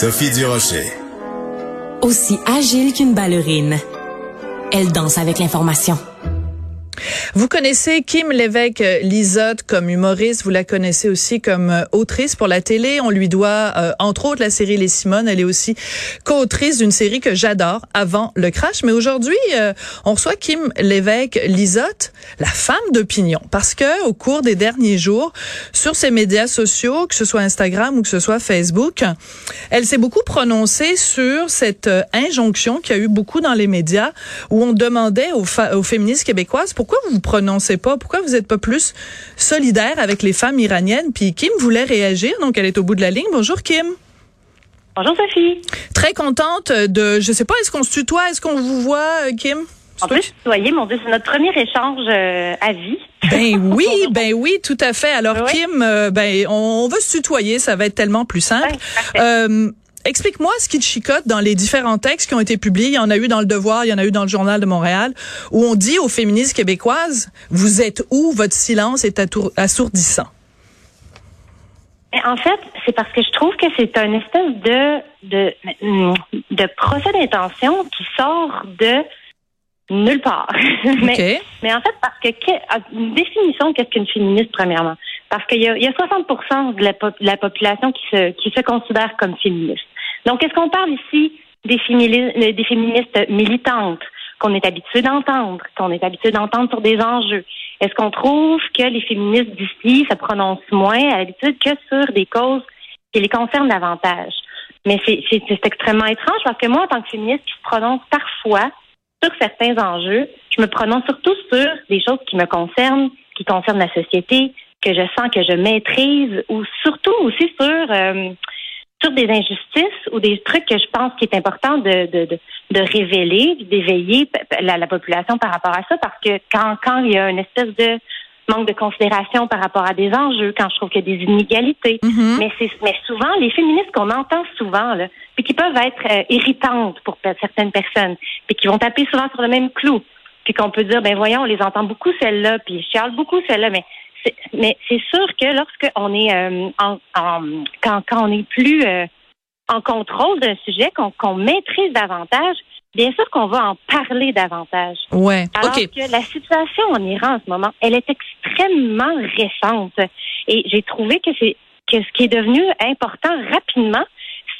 Sophie Durocher. Aussi agile qu'une ballerine, elle danse avec l'information. Vous connaissez Kim Lévesque Lisotte comme humoriste, vous la connaissez aussi comme euh, autrice pour la télé. On lui doit euh, entre autres la série Les Simones. Elle est aussi co-autrice d'une série que j'adore, Avant le crash. Mais aujourd'hui, euh, on reçoit Kim Lévesque Lisotte, la femme d'opinion, parce que au cours des derniers jours, sur ses médias sociaux, que ce soit Instagram ou que ce soit Facebook, elle s'est beaucoup prononcée sur cette injonction qu'il y a eu beaucoup dans les médias où on demandait aux, aux féministes québécoises pourquoi vous vous prononcez pas? Pourquoi vous n'êtes pas plus solidaire avec les femmes iraniennes? Puis Kim voulait réagir, donc elle est au bout de la ligne. Bonjour Kim. Bonjour Sophie. Très contente de, je sais pas, est-ce qu'on se tutoie, est-ce qu'on vous voit, euh, Kim? On peut se tutoyer, mon Dieu, c'est notre premier échange euh, à vie. Ben oui, ben oui, tout à fait. Alors Kim, euh, ben on, veut se tutoyer, ça va être tellement plus simple. Explique-moi ce qui te chicote dans les différents textes qui ont été publiés. Il y en a eu dans Le Devoir, il y en a eu dans le Journal de Montréal, où on dit aux féministes québécoises, vous êtes où? Votre silence est assourdissant. En fait, c'est parce que je trouve que c'est un espèce de, de, de procès d'intention qui sort de nulle part. mais, mais en fait, parce que, une définition qu'est-ce qu'une féministe, premièrement. Parce qu'il y a, y a 60 de la, de la population qui se, qui se considère comme féministe. Donc, est-ce qu'on parle ici des, féministes, des féministes militantes qu'on est habitué d'entendre, qu'on est habitué d'entendre sur des enjeux? Est-ce qu'on trouve que les féministes d'ici se prononcent moins à l'habitude que sur des causes qui les concernent davantage? Mais c'est extrêmement étrange parce que moi, en tant que féministe qui se prononce parfois sur certains enjeux, je me prononce surtout sur des choses qui me concernent, qui concernent la société, que je sens que je maîtrise, ou surtout aussi sur euh, sur des injustices ou des trucs que je pense qu'il est important de, de, de, de révéler, d'éveiller la, la, population par rapport à ça, parce que quand, quand il y a une espèce de manque de considération par rapport à des enjeux, quand je trouve qu'il y a des inégalités, mm-hmm. mais c'est mais souvent les féministes qu'on entend souvent là, puis qui peuvent être euh, irritantes pour certaines personnes, puis qui vont taper souvent sur le même clou, puis qu'on peut dire ben voyons, on les entend beaucoup celles-là, puis je chiale beaucoup celles-là, mais mais c'est sûr que lorsque on est euh, en, quand, quand on est plus euh, en contrôle d'un sujet, qu'on maîtrise davantage, bien sûr qu'on va en parler davantage. Ouais. Alors que la situation en Iran en ce moment, elle est extrêmement récente. Et j'ai trouvé que c'est que ce qui est devenu important rapidement,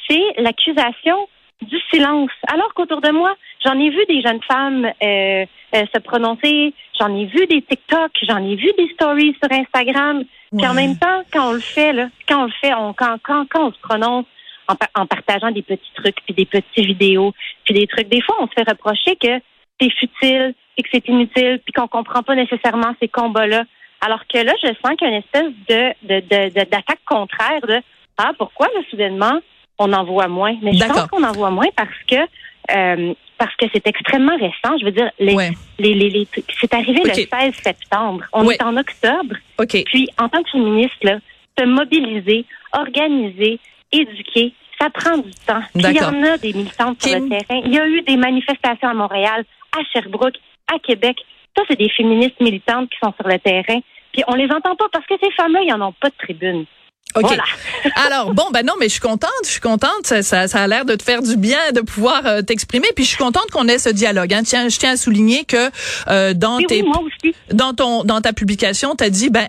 c'est l'accusation du silence. Alors qu'autour de moi, j'en ai vu des jeunes femmes euh, euh, se prononcer, j'en ai vu des TikTok, j'en ai vu des stories sur Instagram. Puis en même temps, quand on le fait, là, quand on le fait, on, quand, quand, quand on se prononce en, en partageant des petits trucs, puis des petites vidéos, puis des trucs, des fois, on se fait reprocher que c'est futile, puis que c'est inutile, puis qu'on comprend pas nécessairement ces combats-là. Alors que là, je sens qu'il y a une espèce de, d'attaque de, contraire de Ah, pourquoi là, soudainement, on en voit moins? Mais je pense qu'on en voit moins parce que euh, parce que c'est extrêmement récent. Je veux dire, les, les, les, c'est arrivé le 16 septembre. On est en octobre. Puis, en tant que féministe, là, se mobiliser, organiser, éduquer, ça prend du temps. Puis, il y en a des militantes sur le terrain. Il y a eu des manifestations à Montréal, à Sherbrooke, à Québec. Ça, c'est des féministes militantes qui sont sur le terrain. Puis, on les entend pas parce que ces femmes-là, ils n'en ont pas de tribune. OK. Alors, bon, ben non, mais je suis contente, je suis contente. Ça, ça, ça a l'air de te faire du bien de pouvoir euh, t'exprimer. Puis je suis contente qu'on ait ce dialogue. Hein. Tiens, je tiens à souligner que euh, dans tes, dans ton, dans ta publication, tu as dit, ben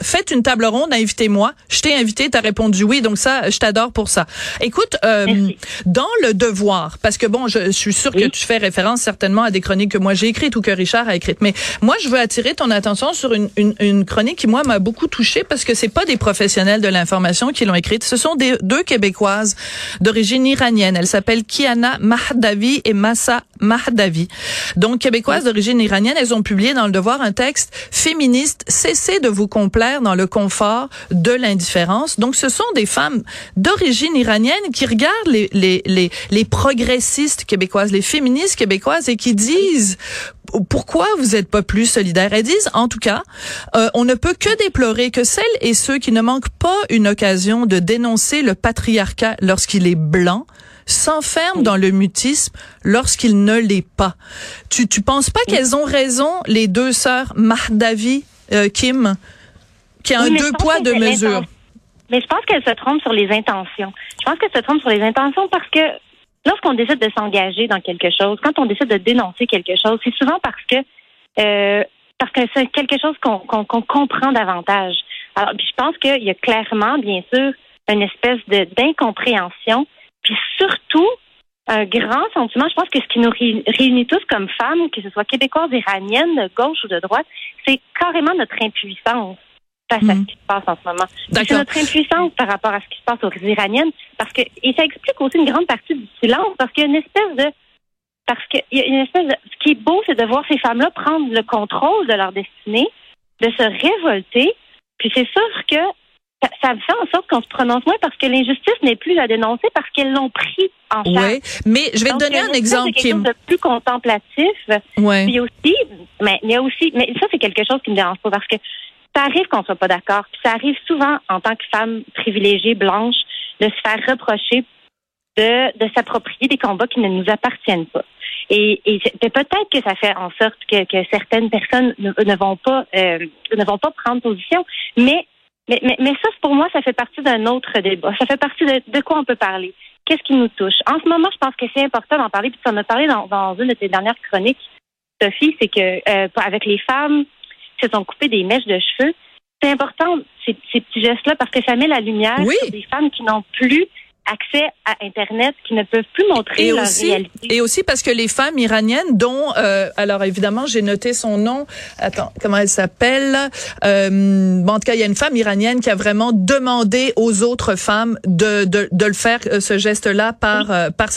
faites une table ronde, invitez-moi. Je t'ai invité, tu as répondu oui. Donc ça, je t'adore pour ça. Écoute, euh, dans le devoir, parce que bon, je, suis sûre que tu fais référence certainement à des chroniques que moi j'ai écrites ou que Richard a écrites. Mais moi, je veux attirer ton attention sur une, une, une chronique qui moi m'a beaucoup touchée parce que c'est pas des professionnels de l'information qui l'ont écrite. Ce sont des, deux Québécoises d'origine iranienne. Elles s'appellent Kiana Mahdavi et Massa Mahdavi. Donc, Québécoises d'origine iranienne, elles ont publié dans Le Devoir un texte féministe. Cessez de vous complaire dans le confort de l'indifférence. Donc, ce sont des femmes d'origine iranienne qui regardent les, les, les, les progressistes québécoises, les féministes québécoises et qui disent pourquoi vous n'êtes pas plus solidaires? Elles disent, en tout cas, euh, on ne peut que déplorer que celles et ceux qui ne manquent pas une occasion de dénoncer le patriarcat lorsqu'il est blanc s'enferment dans le mutisme lorsqu'il ne l'est pas. Tu tu penses pas qu'elles ont raison les deux sœurs Mahdavi euh, Kim qui a un deux poids deux mesures? mais je pense qu'elle se trompe sur les intentions. Je pense qu'elle se trompe sur les intentions parce que lorsqu'on décide de s'engager dans quelque chose, quand on décide de dénoncer quelque chose, c'est souvent parce que euh, parce que c'est quelque chose qu'on comprend davantage. Alors, puis je pense qu'il y a clairement, bien sûr, une espèce de d'incompréhension, puis surtout un grand sentiment. Je pense que ce qui nous réunit tous comme femmes, que ce soit québécoises, iraniennes, de gauche ou de droite, c'est carrément notre impuissance face à ce mhm. qui se passe en ce moment. C'est notre impuissance par rapport à ce qui se passe aux Iraniennes, parce que et ça explique aussi une grande partie du silence, parce qu'il y a une espèce de parce qu'il y a une espèce de ce qui est beau, c'est de voir ces femmes-là prendre le contrôle de leur destinée, de se révolter. Puis c'est sûr que ça, fait en sorte qu'on se prononce moins parce que l'injustice n'est plus à dénoncer parce qu'elles l'ont pris en charge. Oui, mais je vais te donner un exemple qui est plus contemplatif. Ouais. Puis aussi, mais il y a aussi, mais ça c'est quelque chose qui me dérange pas parce que ça arrive qu'on soit pas d'accord. Puis ça arrive souvent en tant que femme privilégiée blanche de se faire reprocher de, de s'approprier des combats qui ne nous appartiennent pas. Et, et peut-être que ça fait en sorte que, que certaines personnes ne, ne vont pas euh, ne vont pas prendre position, mais mais, mais, mais ça, pour moi, ça fait partie d'un autre débat. Ça fait partie de, de quoi on peut parler? Qu'est-ce qui nous touche? En ce moment, je pense que c'est important d'en parler, puis tu en as parlé dans, dans une de tes dernières chroniques, Sophie, c'est que euh, avec les femmes qui se sont coupées des mèches de cheveux, c'est important ces, ces petits gestes-là parce que ça met la lumière sur des femmes qui n'ont plus accès à Internet qui ne peuvent plus montrer et leur aussi, réalité. Et aussi parce que les femmes iraniennes, dont, euh, alors évidemment, j'ai noté son nom. Attends, comment elle s'appelle? Euh, Bon, en tout cas, il y a une femme iranienne qui a vraiment demandé aux autres femmes de de, de le faire euh, ce geste-là par euh, par,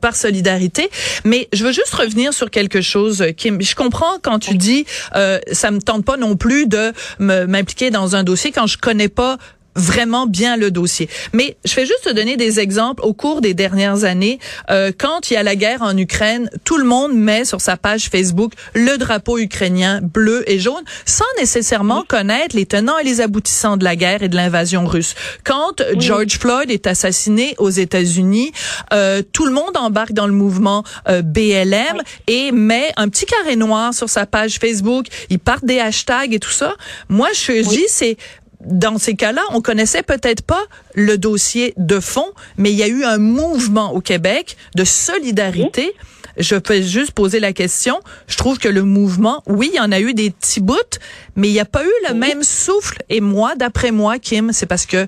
par solidarité. Mais je veux juste revenir sur quelque chose, Kim. Je comprends quand tu dis, euh, ça me tente pas non plus de m'impliquer dans un dossier quand je connais pas vraiment bien le dossier. Mais je vais juste te donner des exemples au cours des dernières années. Euh, quand il y a la guerre en Ukraine, tout le monde met sur sa page Facebook le drapeau ukrainien bleu et jaune, sans nécessairement connaître les tenants et les aboutissants de la guerre et de l'invasion russe. Quand George Floyd est assassiné aux États-Unis, euh, tout le monde embarque dans le mouvement euh, BLM et met un petit carré noir sur sa page Facebook. Ils partent des hashtags et tout ça. Moi, je dis, c'est dans ces cas-là, on connaissait peut-être pas le dossier de fond, mais il y a eu un mouvement au Québec de solidarité. Je peux juste poser la question. Je trouve que le mouvement, oui, il y en a eu des petits bouts, mais il n'y a pas eu le même souffle. Et moi, d'après moi, Kim, c'est parce que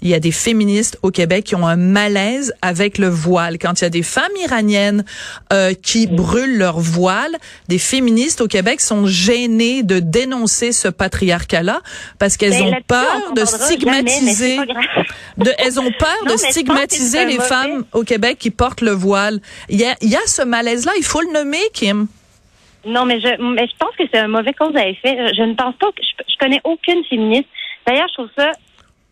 il y a des féministes au Québec qui ont un malaise avec le voile. Quand il y a des femmes iraniennes euh, qui brûlent leur voile, des féministes au Québec sont gênées de dénoncer ce patriarcat-là parce qu'elles ont peur de stigmatiser. elles ont peur de stigmatiser les femmes au Québec qui portent le voile. Il y a, il y a ce malaise-là. Il faut le nommer, Kim. Non, mais je, mais je pense que c'est un mauvais cause à effet. Je, ne pense pas que je, je connais aucune féministe. D'ailleurs, je trouve ça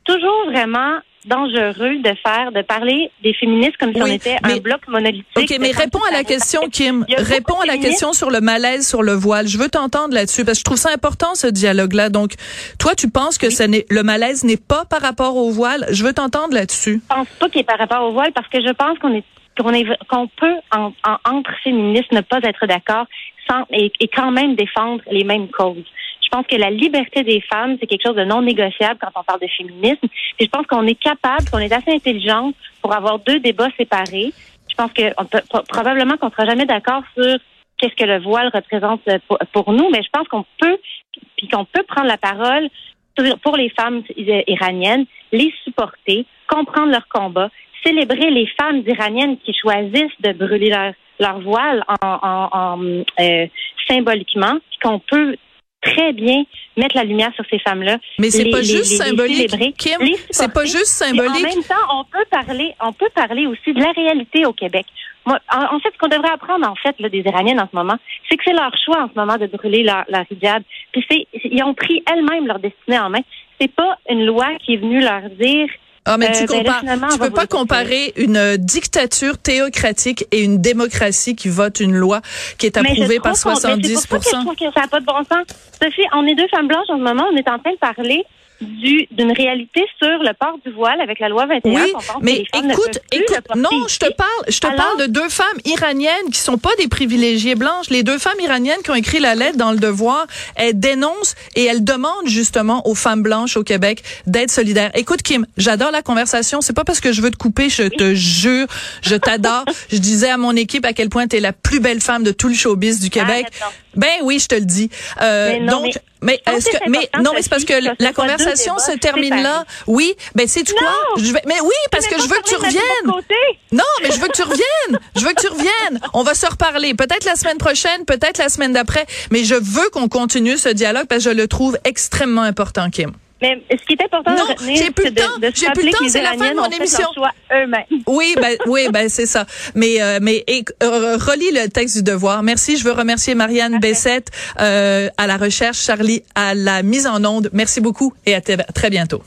toujours vraiment dangereux de faire, de parler des féministes comme si on était un bloc monolithique. OK, mais réponds à la question, Kim. Réponds à la question sur le malaise sur le voile. Je veux t'entendre là-dessus parce que je trouve ça important, ce dialogue-là. Donc, toi, tu penses que ça le malaise n'est pas par rapport au voile? Je veux t'entendre là-dessus. Je pense pas qu'il est par rapport au voile parce que je pense qu'on est qu'on est qu'on peut en, entre féministes ne pas être d'accord sans et, et quand même défendre les mêmes causes. Je pense que la liberté des femmes, c'est quelque chose de non négociable quand on parle de féminisme. Et je pense qu'on est capable, qu'on est assez intelligent pour avoir deux débats séparés. Je pense que probablement qu'on ne sera jamais d'accord sur qu'est-ce que le voile représente pour, nous, mais je pense qu'on peut, puis qu'on peut prendre la parole pour les femmes iraniennes, les supporter, comprendre leur combat, célébrer les femmes iraniennes qui choisissent de brûler leur, leur voile en, euh, symboliquement, puis qu'on peut très bien mettre la lumière sur ces femmes-là. Mais c'est pas juste symbolique, Kim. C'est pas juste symbolique. en même temps, on peut parler, on peut parler aussi de la réalité au Québec. Moi, en, fait, ce qu'on devrait apprendre, en fait, là, des Iraniennes en ce moment, c'est que c'est leur choix en ce moment de brûler leur, leur hijab. Puis c'est, ils ont pris elles-mêmes leur destinée en main. C'est pas une loi qui est venue leur dire ah, mais tu euh, ben compares, tu peux pas comparer une dictature théocratique et une démocratie qui vote une loi qui est approuvée par 70 C'est pour ça que je trouve que ça n'a pas de bon sens. Sophie, on est deux femmes blanches en ce moment, on est en train de parler d'une réalité sur le port du voile avec la loi 21. Oui, mais écoute, écoute, non, je te parle, je te parle de deux femmes iraniennes qui sont pas des privilégiées blanches. Les deux femmes iraniennes qui ont écrit la lettre dans le Devoir, elles dénoncent et elles demandent justement aux femmes blanches au Québec d'être solidaires. Écoute, Kim, j'adore la conversation. C'est pas parce que je veux te couper, je te jure, je t'adore. je disais à mon équipe à quel point tu es la plus belle femme de tout le showbiz du Québec. Ben oui, je te le dis. Euh, donc, mais est-ce que, mais non, mais c'est parce que la conversation se termine là. Oui, ben c'est quoi? Je vais, mais oui, parce que je veux que tu reviennes. Non, mais je veux que tu reviennes. Je veux que tu reviennes. On va se reparler. Peut-être la semaine prochaine, peut-être la semaine d'après. Mais je veux qu'on continue ce dialogue parce que je le trouve extrêmement important, Kim. Mais ce qui est important non, j'ai plus le temps. J'ai plus le temps. C'est la fin de mon émission. Oui, ben, oui, ben c'est ça. Mais, euh, mais euh, relis le texte du devoir. Merci. Je veux remercier Marianne Bessette euh, à la recherche, Charlie à la mise en onde. Merci beaucoup et à très bientôt.